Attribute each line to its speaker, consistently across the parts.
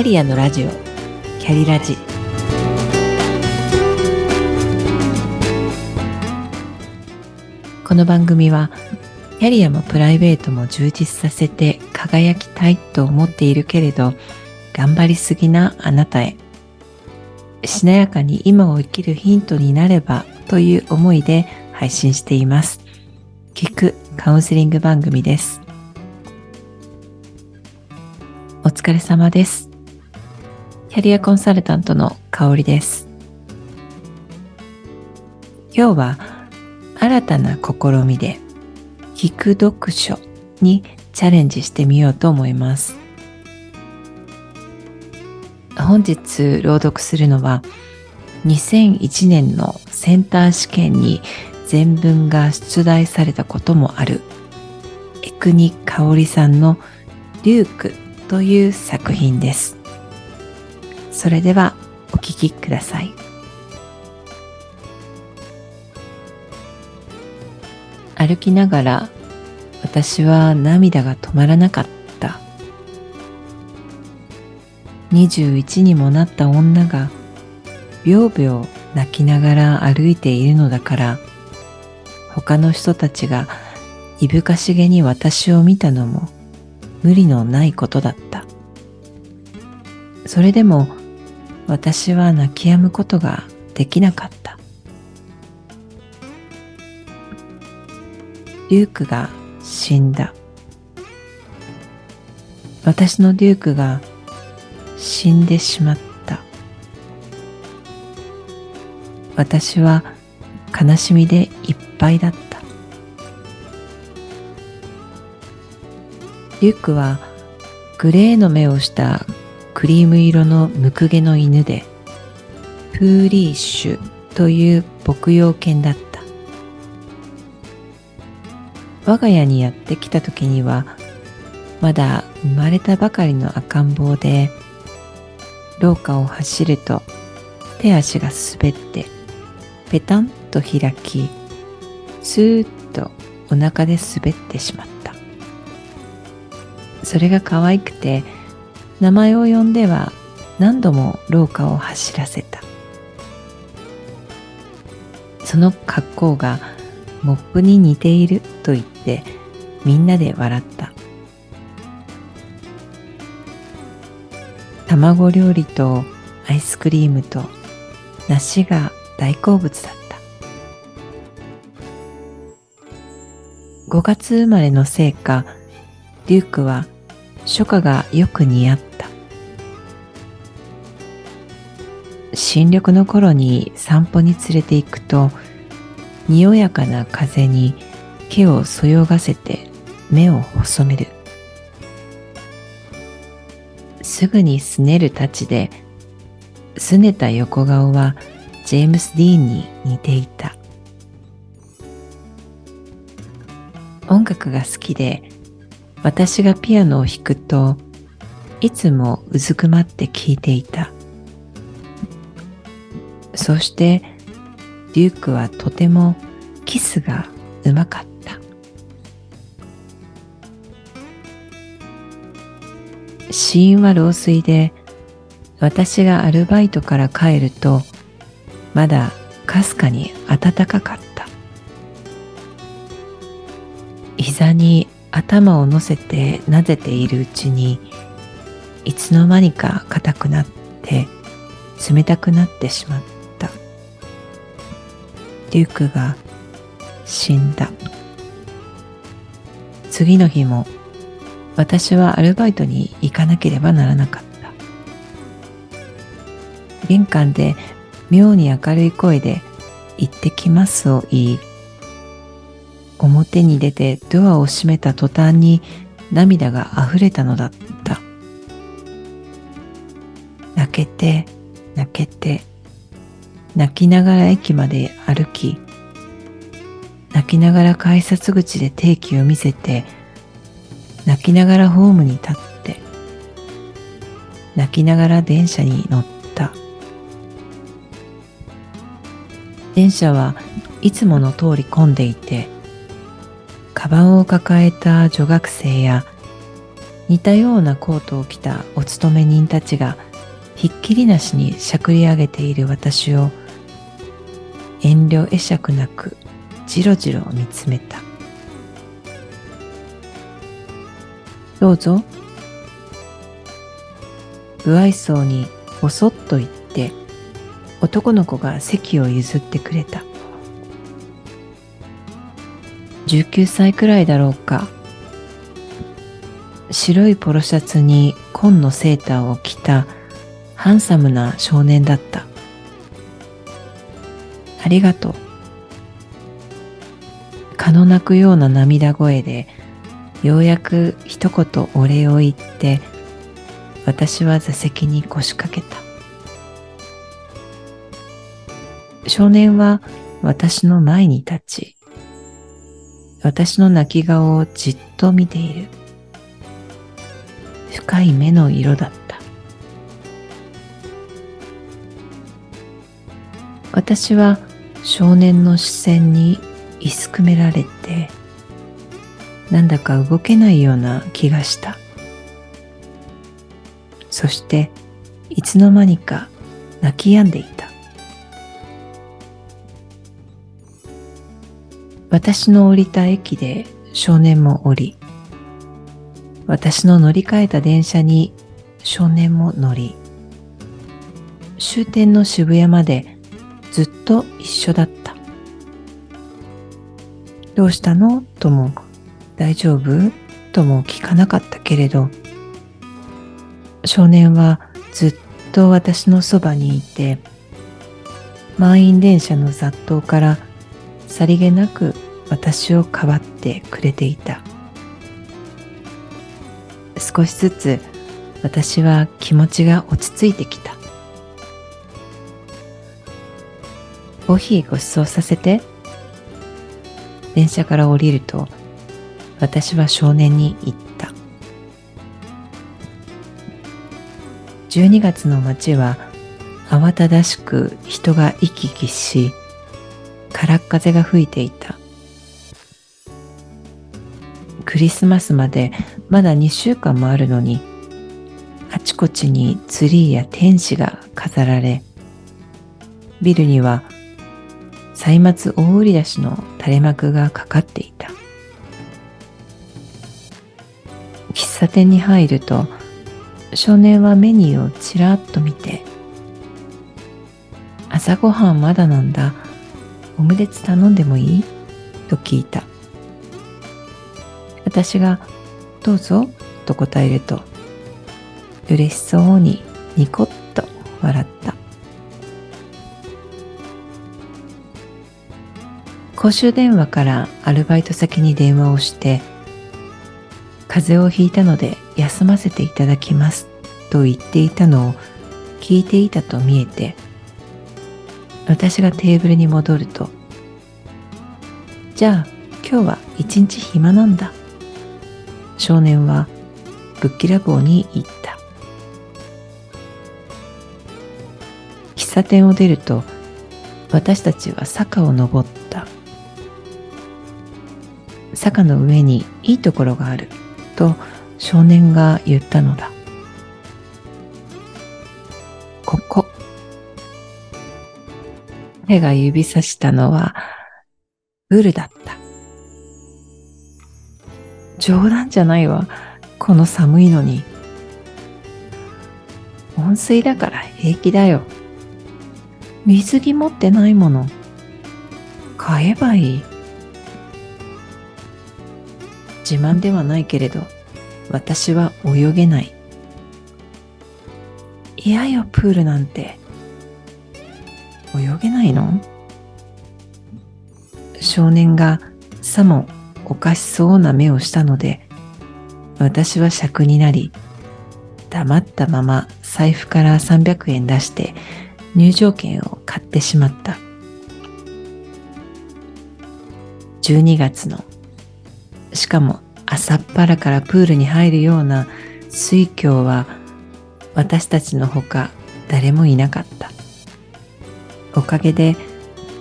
Speaker 1: キャリアのラジオキャリラジこの番組はキャリアもプライベートも充実させて輝きたいと思っているけれど頑張りすぎなあなたへしなやかに今を生きるヒントになればという思いで配信しています。聞くカウンセリング番組です。お疲れ様です。キャリアコンサルタントの香りです。今日は新たな試みで聞く読書にチャレンジしてみようと思います。本日朗読するのは2001年のセンター試験に全文が出題されたこともある江国香織さんの「リューク」という作品です。それではお聴きください。歩きながら私は涙が止まらなかった。21にもなった女がびょうびょう泣きながら歩いているのだから他の人たちがいぶかしげに私を見たのも無理のないことだった。それでも私は泣き止むことができなかった。デュークが死んだ。私のデュークが死んでしまった。私は悲しみでいっぱいだった。リュックはグレーの目をしたクリーム色のムクゲの犬でプーリーシュという牧羊犬だった。我が家にやってきた時にはまだ生まれたばかりの赤ん坊で廊下を走ると手足が滑ってペタンと開きスーッとお腹で滑ってしまった。それが可愛くて名前を呼んでは何度も廊下を走らせた。その格好がモップに似ていると言ってみんなで笑った。卵料理とアイスクリームと梨が大好物だった。5月生まれのせいかデュークは初夏がよく似合った。新緑の頃に散歩に連れて行くと、におやかな風に毛をそよがせて目を細める。すぐにすねるたちで、すねた横顔はジェームス・ディーンに似ていた。音楽が好きで私がピアノを弾くといつもうずくまって聴いていたそしてデュークはとてもキスがうまかった。死因は老衰で私がアルバイトから帰るとまだかすかに暖かかった。膝に頭を乗せてなでているうちにいつの間にか硬くなって冷たくなってしまった。デュークが死んだ次の日も私はアルバイトに行かなければならなかった玄関で妙に明るい声で行ってきますを言い表に出てドアを閉めた途端に涙が溢れたのだった。泣けて、泣けて、泣きながら駅まで歩き、泣きながら改札口で定期を見せて、泣きながらホームに立って、泣きながら電車に乗った。電車はいつもの通り混んでいて、カバンを抱えた女学生や似たようなコートを着たお勤め人たちがひっきりなしにしゃくり上げている私を遠慮会釈なくじろじろ見つめた。どうぞ。不愛想にぼそっと言って男の子が席を譲ってくれた。19歳くらいだろうか。白いポロシャツに紺のセーターを着たハンサムな少年だった。ありがとう。蚊の鳴くような涙声でようやく一言お礼を言って私は座席に腰掛けた。少年は私の前に立ち私の泣き顔をじっと見ている。深い目の色だった。私は少年の視線にいすくめられて、なんだか動けないような気がした。そしていつの間にか泣き止んでいた。私の降りた駅で少年も降り、私の乗り換えた電車に少年も乗り、終点の渋谷までずっと一緒だった。どうしたの？とも、大丈夫？とも聞かなかったけれど、少年はずっと私のそばにいて、満員電車の雑踏からさりげなく私をかばってくれていた。少しずつ私は気持ちが落ち着いてきた。コーヒーご馳走させて。電車から降りると私は少年に言った。12月の街は慌ただしく人が行き来し、からっ風が吹いていた。クリスマスまでまだ2週間もあるのに、あちこちにツリーや天使が飾られ、ビルには歳末大売り出しの垂れ幕がかかっていた。喫茶店に入ると、少年はメニューをちらっと見て、朝ごはんまだなんだ。オムレツ頼んでもいい？と聞いた。私がどうぞ？と答えると嬉しそうにニコッと笑った公衆電話からアルバイト先に電話をして風邪をひいたので休ませていただきますと言っていたのを聞いていたと見えて私がテーブルに戻るとじゃあ今日は一日暇なんだ少年はぶっきらぼうに言った。喫茶店を出ると私たちは坂を登った。坂の上にいいところがあると少年が言ったのだ。ここ。彼が指さしたのはブルだった。冗談じゃないわ。この寒いのに。温水だから平気だよ。水着持ってないもの。買えばいい。自慢ではないけれど、私は泳げない。嫌よ、プールなんて。泳げないの？少年がさもおかしそうな目をしたので、私は尺になり、黙ったまま財布から300円出して入場券を買ってしまった。12月の、しかも朝っぱらからプールに入るような水郷は私たちのほか誰もいなかった。おかげで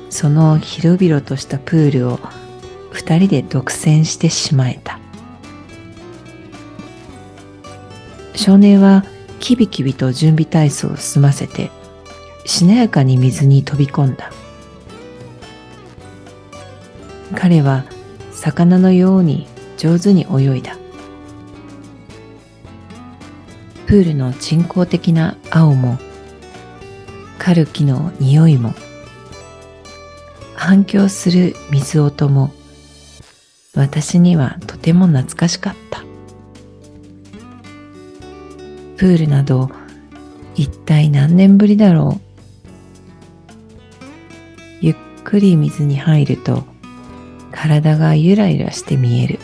Speaker 1: その広々としたプールを二人で独占してしまえた少年はキビキビと準備体操を済ませてしなやかに水に飛び込んだ彼は魚のように上手に泳いだ。プールの人工的な青もカルキの匂いも反響する水音も私にはとても懐かしかった。プールなど一体何年ぶりだろう。ゆっくり水に入ると体がゆらゆらして見える。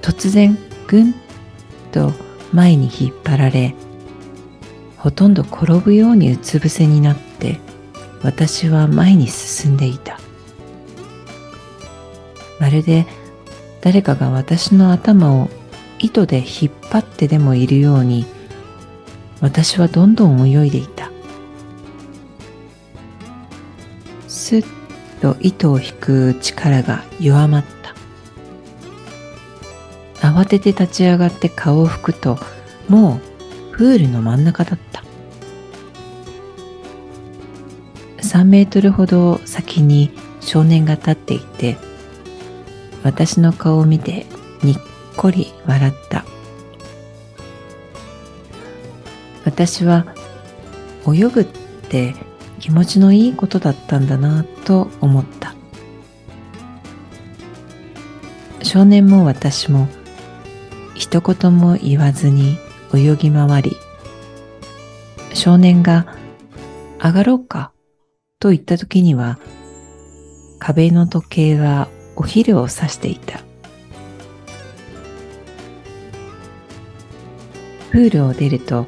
Speaker 1: 突然ぐんと前に引っ張られほとんど転ぶようにうつ伏せになって私は前に進んでいた。まるで誰かが私の頭を糸で引っ張ってでもいるように私はどんどん泳いでいた。スッと糸を引く力が弱まった。慌てて立ち上がって顔を拭くともうプールの真ん中だった。3メートルほど先に少年が立っていて私の顔を見てにっこり笑った。私は泳ぐって気持ちのいいことだったんだなと思った。少年も私も一言も言わずに泳ぎ回り少年が上がろうかと言った時には壁の時計はお昼を指していた。プールを出ると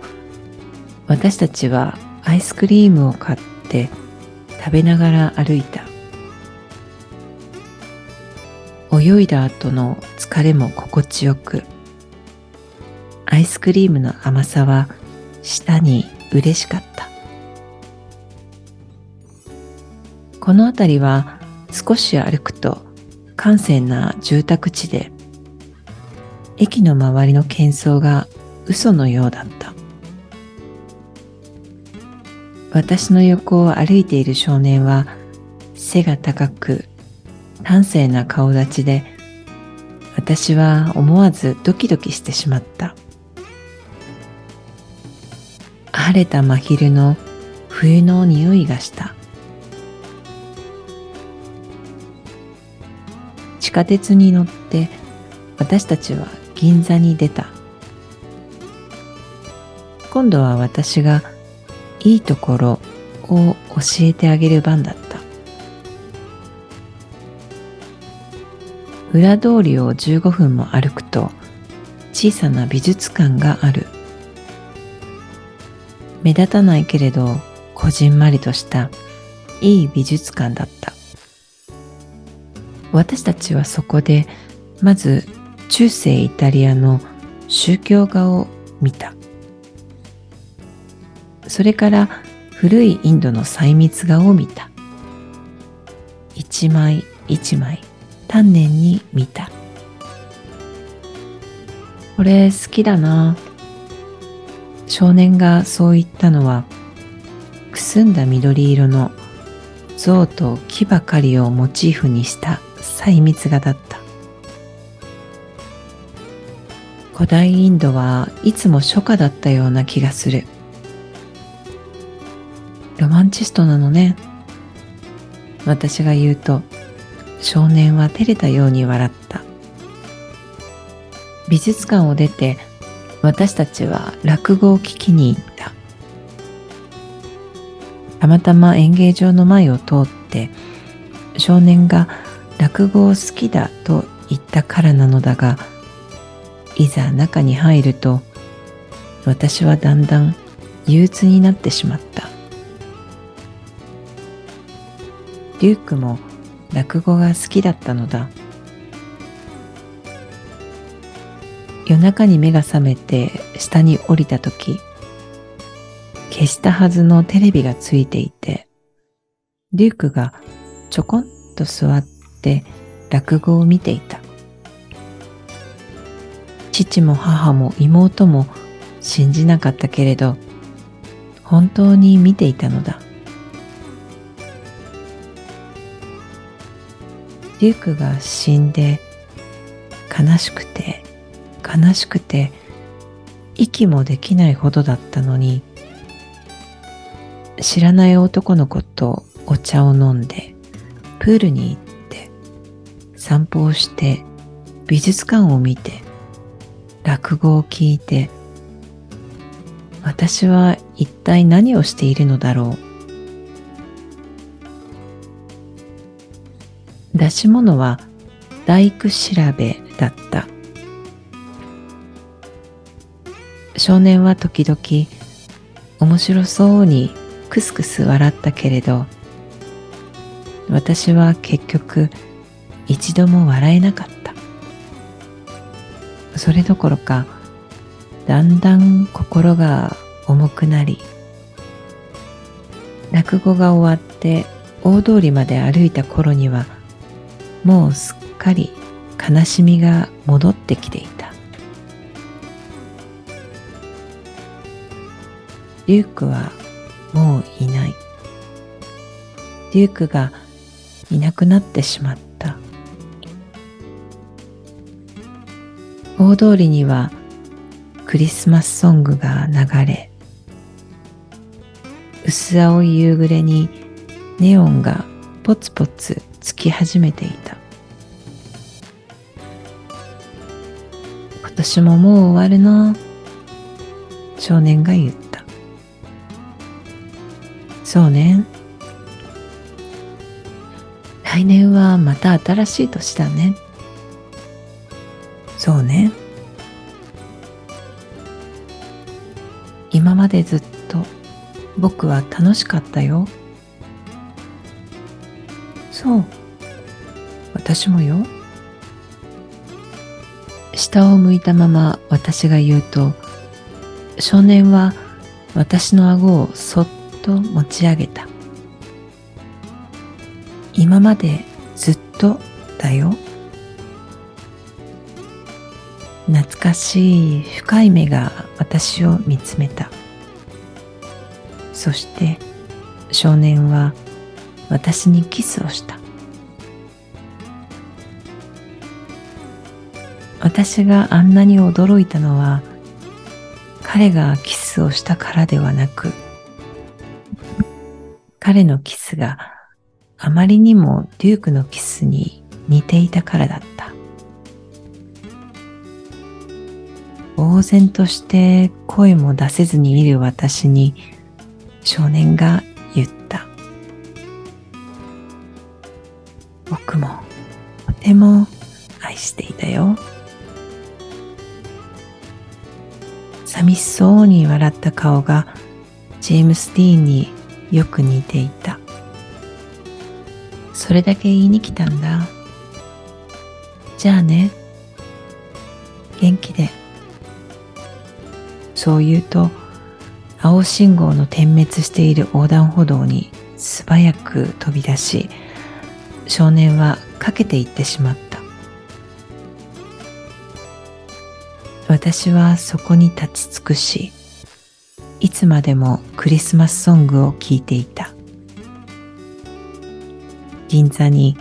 Speaker 1: 私たちはアイスクリームを買って食べながら歩いた。泳いだ後の疲れも心地よくアイスクリームの甘さは舌に嬉しかった。この辺りは少し歩くと閑静な住宅地で駅の周りの喧騒が嘘のようだった。私の横を歩いている少年は背が高く端正な顔立ちで私は思わずドキドキしてしまった。晴れた真昼の冬の匂いがした。地下鉄に乗って私たちは銀座に出た。今度は私がいいところを教えてあげる番だった。裏通りを15分も歩くと小さな美術館がある。目立たないけれどこじんまりとしたいい美術館だった。私たちはそこでまず中世イタリアの宗教画を見た。それから古いインドの細密画を見た。一枚一枚丹念に見た。これ好きだな。少年がそう言ったのはくすんだ緑色の象と木ばかりをモチーフにした細密画だった。古代インドはいつも初夏だったような気がする。マンチストなのね。私が言うと少年は照れたように笑った。美術館を出て私たちは落語を聞きに行った。たまたま演芸場の前を通って少年が落語を好きだと言ったからなのだがいざ中に入ると私はだんだん憂鬱になってしまった。リュックも落語が好きだったのだ。夜中に目が覚めて下に降りた時消したはずのテレビがついていてリュックがちょこんと座って落語を見ていた。父も母も妹も信じなかったけれど本当に見ていたのだ。デュークが死んで悲しくて悲しくて息もできないほどだったのに知らない男の子とお茶を飲んでプールに行って散歩をして美術館を見て落語を聞いて私は一体何をしているのだろう出し物は大工調べだった。少年は時々面白そうにクスクス笑ったけれど私は結局一度も笑えなかった。それどころかだんだん心が重くなり落語が終わって大通りまで歩いた頃にはもうすっかり悲しみが戻ってきていた。リュークはもういない。デュークがいなくなってしまった。大通りにはクリスマスソングが流れ薄青い夕暮れにネオンがポツポツつき始めていた。今年ももう終わるな少年が言った。そうね来年はまた新しい年だね。そうね今までずっと僕は楽しかったよ。そう。私もよ。下を向いたまま私が言うと少年は私の顎をそっと持ち上げた。今までずっとだよ。懐かしい深い目が私を見つめた。そして少年は私にキスをした。私があんなに驚いたのは彼がキスをしたからではなく彼のキスがあまりにもデュークのキスに似ていたからだった。呆然として声も出せずにいる私に少年がても愛していたよ。寂しそうに笑った顔がジェームス・ディーンによく似ていた。それだけ言いに来たんだ。じゃあね。元気で。そう言うと青信号の点滅している横断歩道に素早く飛び出し少年はかけていってしまった。私はそこに立ち尽くしいつまでもクリスマスソングを聴いていた。銀座に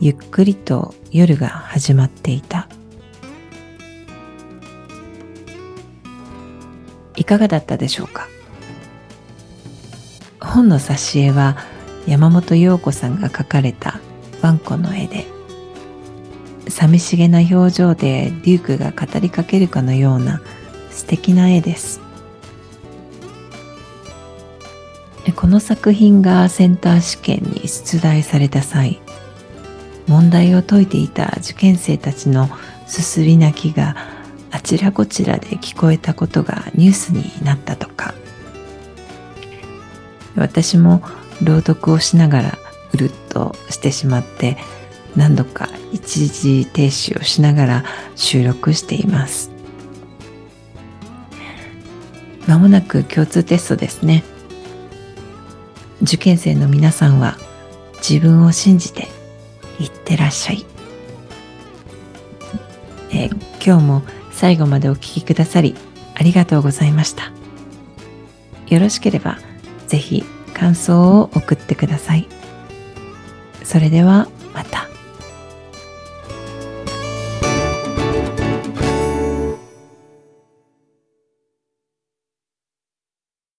Speaker 1: ゆっくりと夜が始まっていた。いかがだったでしょうか？本の挿絵は山本陽子さんが描かれたワンコの絵で。寂しげな表情でデュークが語りかけるかのような素敵な絵です。この作品がセンター試験に出題された際問題を解いていた受験生たちのすすり泣きがあちらこちらで聞こえたことがニュースになったとか。私も朗読をしながらうるっとしてしまって何度か一時停止をしながら収録していますまもなく共通テストですね受験生の皆さんは自分を信じていってらっしゃい、え今日も最後までお聴きくださりありがとうございました。よろしければぜひ感想を送ってください。それではまた。